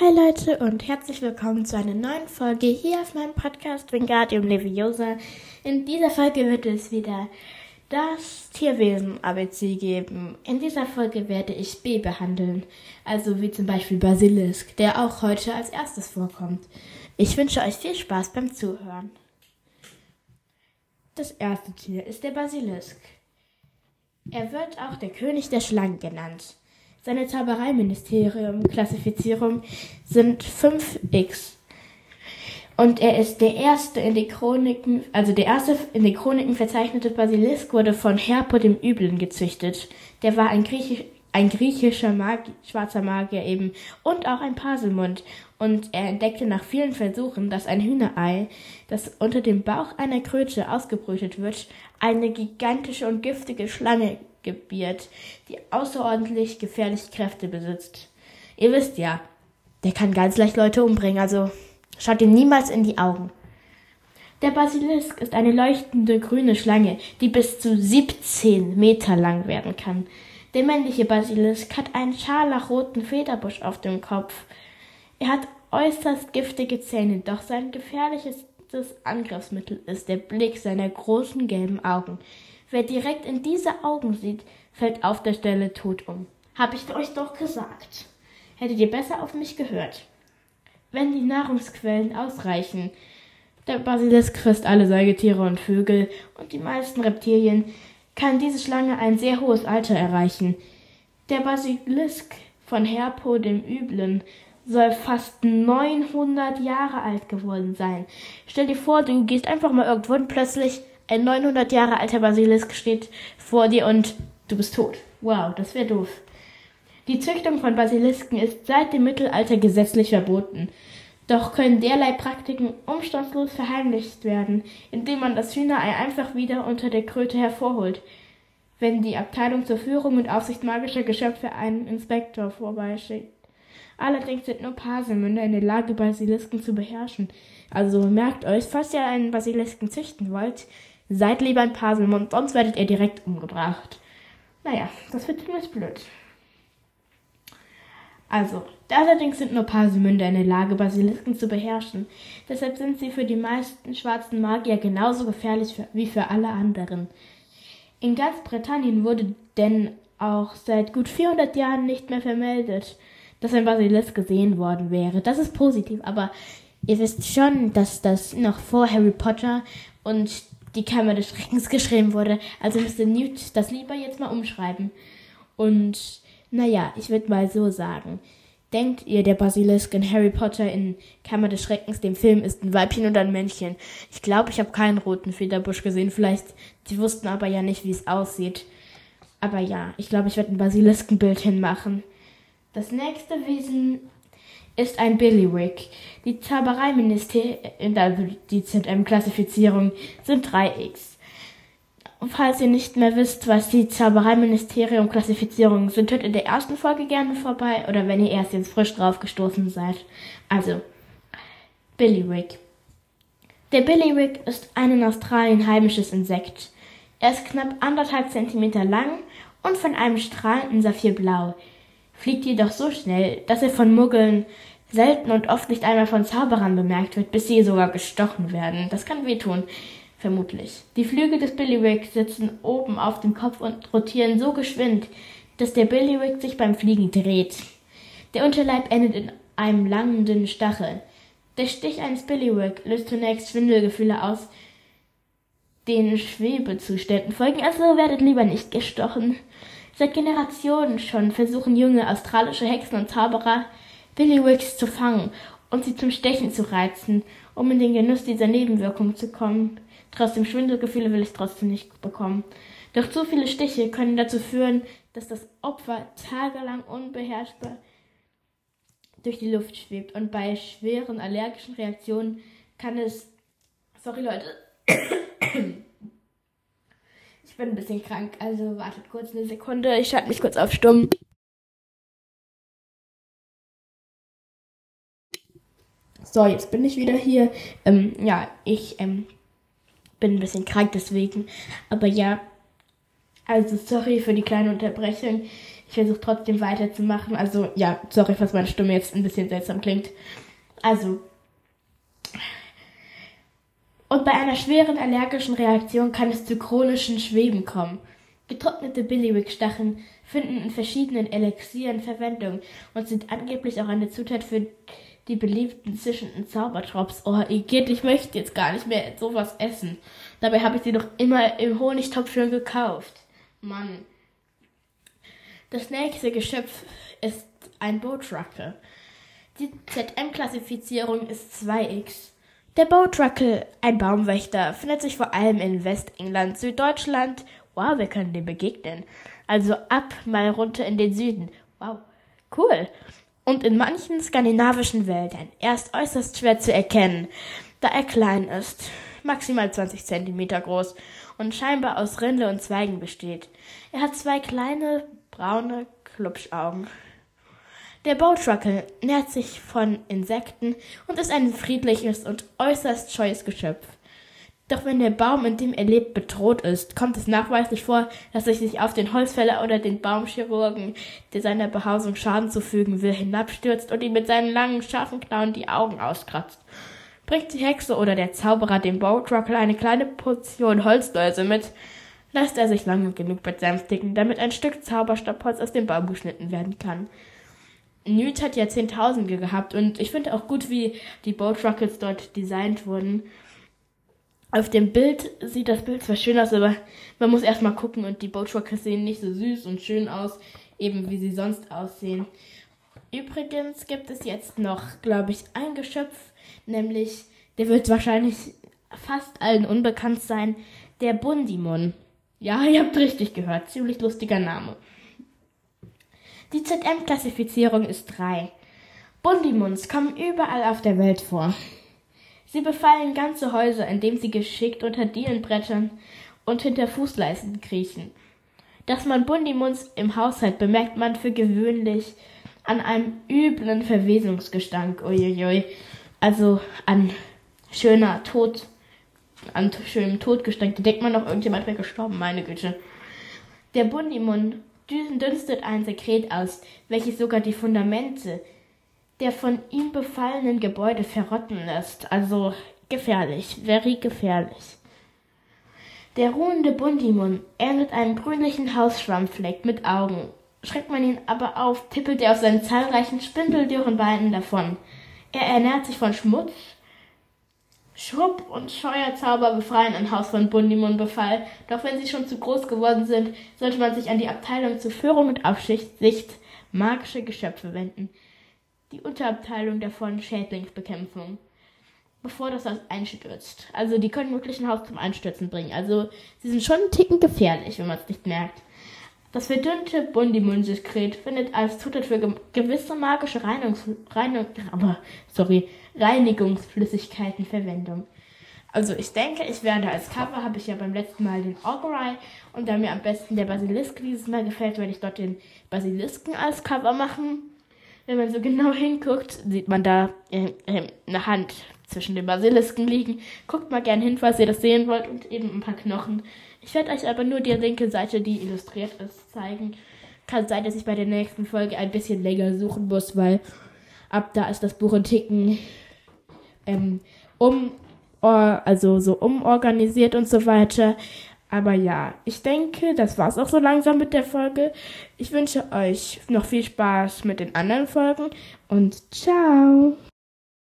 Hi Leute und herzlich willkommen zu einer neuen Folge hier auf meinem Podcast Wingardium Leviosa. In dieser Folge wird es wieder das Tierwesen ABC geben. In dieser Folge werde ich B behandeln, also wie zum Beispiel Basilisk, der auch heute als erstes vorkommt. Ich wünsche euch viel Spaß beim Zuhören. Das erste Tier ist der Basilisk. Er wird auch der König der Schlangen genannt. Seine Zaubereiministerium-Klassifizierung sind 5x. Und er ist der erste in den Chroniken, also der erste in den Chroniken verzeichnete Basilisk wurde von Herpo dem Üblen gezüchtet. Der war ein, Griechisch, ein griechischer Magi schwarzer Magier eben und auch ein Paselmund. Und er entdeckte nach vielen Versuchen, dass ein Hühnerei, das unter dem Bauch einer Kröte ausgebrütet wird, eine gigantische und giftige Schlange gebiert, die außerordentlich gefährliche Kräfte besitzt. Ihr wisst ja, der kann ganz leicht Leute umbringen, also schaut ihm niemals in die Augen. Der Basilisk ist eine leuchtende grüne Schlange, die bis zu 17 Meter lang werden kann. Der männliche Basilisk hat einen scharlachroten Federbusch auf dem Kopf. Er hat äußerst giftige Zähne, doch sein gefährlichstes Angriffsmittel ist der Blick seiner großen gelben Augen. Wer direkt in diese Augen sieht, fällt auf der Stelle tot um. Hab ich euch doch gesagt. Hättet ihr besser auf mich gehört. Wenn die Nahrungsquellen ausreichen, der Basilisk frisst alle Säugetiere und Vögel und die meisten Reptilien, kann diese Schlange ein sehr hohes Alter erreichen. Der Basilisk von Herpo dem Üblen soll fast 900 Jahre alt geworden sein. Stell dir vor, du gehst einfach mal irgendwo und plötzlich ein 900 Jahre alter Basilisk steht vor dir und du bist tot. Wow, das wäre doof. Die Züchtung von Basilisken ist seit dem Mittelalter gesetzlich verboten. Doch können derlei Praktiken umstandslos verheimlicht werden, indem man das Hühnerei einfach wieder unter der Kröte hervorholt, wenn die Abteilung zur Führung und Aufsicht magischer Geschöpfe einen Inspektor vorbeischickt. Allerdings sind nur Paselmünder in der Lage, Basilisken zu beherrschen. Also merkt euch, falls ihr einen Basilisken züchten wollt, Seid lieber ein Paselmund, sonst werdet ihr direkt umgebracht. Naja, das wird ziemlich blöd. Also, allerdings sind nur Paselmünder in der Lage, Basilisken zu beherrschen. Deshalb sind sie für die meisten schwarzen Magier genauso gefährlich wie für alle anderen. In ganz Britannien wurde denn auch seit gut 400 Jahren nicht mehr vermeldet, dass ein Basilisk gesehen worden wäre. Das ist positiv, aber ihr wisst schon, dass das noch vor Harry Potter und die Kammer des Schreckens geschrieben wurde. Also müsste Newt das lieber jetzt mal umschreiben. Und naja, ich würde mal so sagen. Denkt ihr, der Basilisk in Harry Potter in Kammer des Schreckens, dem Film, ist ein Weibchen oder ein Männchen? Ich glaube, ich habe keinen roten Federbusch gesehen. Vielleicht, die wussten aber ja nicht, wie es aussieht. Aber ja, ich glaube, ich werde ein Basiliskenbild hinmachen. Das nächste Wesen ist ein Billywick. Die Zaubereiministerien, also die ZM-Klassifizierung, sind 3x. Falls ihr nicht mehr wisst, was die Zaubereiministerium-Klassifizierungen sind, hört in der ersten Folge gerne vorbei oder wenn ihr erst jetzt frisch drauf gestoßen seid. Also, Billywick. Der Billywick ist ein in Australien heimisches Insekt. Er ist knapp anderthalb Zentimeter lang und von einem strahlenden Saphirblau, fliegt jedoch so schnell, dass er von Muggeln selten und oft nicht einmal von Zauberern bemerkt wird, bis sie sogar gestochen werden. Das kann wehtun, vermutlich. Die Flügel des Billywick sitzen oben auf dem Kopf und rotieren so geschwind, dass der Billywick sich beim Fliegen dreht. Der Unterleib endet in einem langen, dünnen Stachel. Der Stich eines Billywick löst zunächst Schwindelgefühle aus, den Schwebezuständen folgen, also werdet lieber nicht gestochen. Seit Generationen schon versuchen junge australische Hexen und Zauberer, Billywicks zu fangen und sie zum Stechen zu reizen, um in den Genuss dieser Nebenwirkung zu kommen. Trotzdem Schwindelgefühle will ich trotzdem nicht bekommen. Doch zu viele Stiche können dazu führen, dass das Opfer tagelang unbeherrschbar durch die Luft schwebt und bei schweren allergischen Reaktionen kann es. Sorry Leute. Bin ein bisschen krank, also wartet kurz eine Sekunde. Ich schalte mich kurz auf Stumm. So, jetzt bin ich wieder hier. Ähm, ja, ich ähm, bin ein bisschen krank deswegen. Aber ja, also sorry für die kleine Unterbrechung. Ich versuche trotzdem weiterzumachen. Also, ja, sorry, falls meine Stimme jetzt ein bisschen seltsam klingt. Also. Und bei einer schweren allergischen Reaktion kann es zu chronischen Schweben kommen. Getrocknete Billywick-Stacheln finden in verschiedenen Elixieren Verwendung und sind angeblich auch eine Zutat für die beliebten zischenden Zaubertrops. Oh, Igitt, ich möchte jetzt gar nicht mehr sowas essen. Dabei habe ich sie doch immer im Honigtopf schon gekauft. Mann. Das nächste Geschöpf ist ein Boatruckle. Die ZM-Klassifizierung ist 2x. Der Boatruckle, ein Baumwächter, findet sich vor allem in Westengland, Süddeutschland. Wow, wir können dem begegnen. Also ab mal runter in den Süden. Wow, cool. Und in manchen skandinavischen Wäldern. Er ist äußerst schwer zu erkennen, da er klein ist, maximal 20 Zentimeter groß und scheinbar aus Rinde und Zweigen besteht. Er hat zwei kleine braune Klubschaugen. Der Boatruckle nährt sich von Insekten und ist ein friedliches und äußerst scheues Geschöpf. Doch wenn der Baum, in dem er lebt, bedroht ist, kommt es nachweislich vor, dass er sich auf den Holzfäller oder den Baumchirurgen, der seiner Behausung Schaden zufügen will, hinabstürzt und ihm mit seinen langen, scharfen Klauen die Augen auskratzt. Bringt die Hexe oder der Zauberer dem Boatruckle eine kleine Portion Holzläuse mit, lässt er sich lange genug besänftigen, damit ein Stück Zauberstabholz aus dem Baum geschnitten werden kann. Newt hat ja Zehntausende gehabt und ich finde auch gut, wie die Boat Rockets dort designt wurden. Auf dem Bild sieht das Bild zwar schön aus, aber man muss erstmal gucken und die Boat Rockets sehen nicht so süß und schön aus, eben wie sie sonst aussehen. Übrigens gibt es jetzt noch, glaube ich, ein Geschöpf, nämlich, der wird wahrscheinlich fast allen unbekannt sein, der Bundimon. Ja, ihr habt richtig gehört. Ziemlich lustiger Name. Die ZM-Klassifizierung ist 3. Bundimuns kommen überall auf der Welt vor. Sie befallen ganze Häuser, indem sie geschickt unter Dielenbrettern und hinter Fußleisten kriechen. Dass man Bundimuns im Haushalt bemerkt man für gewöhnlich an einem üblen Verwesungsgestank. Uiuiui. Also an schöner Tod an schönem Todgestank. Da denkt man noch, irgendjemand wäre gestorben, meine Güte. Der Bundimund dünstet ein Sekret aus, welches sogar die Fundamente der von ihm befallenen Gebäude verrotten lässt. Also gefährlich, very gefährlich. Der ruhende Bundimund ähnelt einem grünlichen Hausschwammfleck mit Augen. Schreckt man ihn aber auf, tippelt er auf seinen zahlreichen spindeldürren Beinen davon. Er ernährt sich von Schmutz, Schrupp und Scheuerzauber befreien ein Haus von Bundimund Befall, doch wenn sie schon zu groß geworden sind, sollte man sich an die Abteilung zur Führung und Aufsicht magische Geschöpfe wenden. Die Unterabteilung davon Schädlingsbekämpfung. Bevor das Haus einstürzt. Also die können wirklich ein Haus zum Einstürzen bringen. Also sie sind schon einen Ticken gefährlich, wenn man es nicht merkt. Das verdünnte Bundimund-Diskret findet als Zutat für gewisse magische Reinigungs Reinigung, sorry, Reinigungsflüssigkeiten Verwendung. Also ich denke, ich werde als Cover, habe ich ja beim letzten Mal den Augurai und da mir am besten der Basilisk dieses Mal gefällt, werde ich dort den Basilisken als Cover machen. Wenn man so genau hinguckt, sieht man da äh, äh, eine Hand zwischen den Basilisken liegen. Guckt mal gern hin, falls ihr das sehen wollt und eben ein paar Knochen. Ich werde euch aber nur die linke Seite, die illustriert ist, zeigen. Kann sein, dass ich bei der nächsten Folge ein bisschen länger suchen muss, weil ab da ist das Buch in Ticken ähm, um, also so umorganisiert und so weiter. Aber ja, ich denke, das war's auch so langsam mit der Folge. Ich wünsche euch noch viel Spaß mit den anderen Folgen und ciao.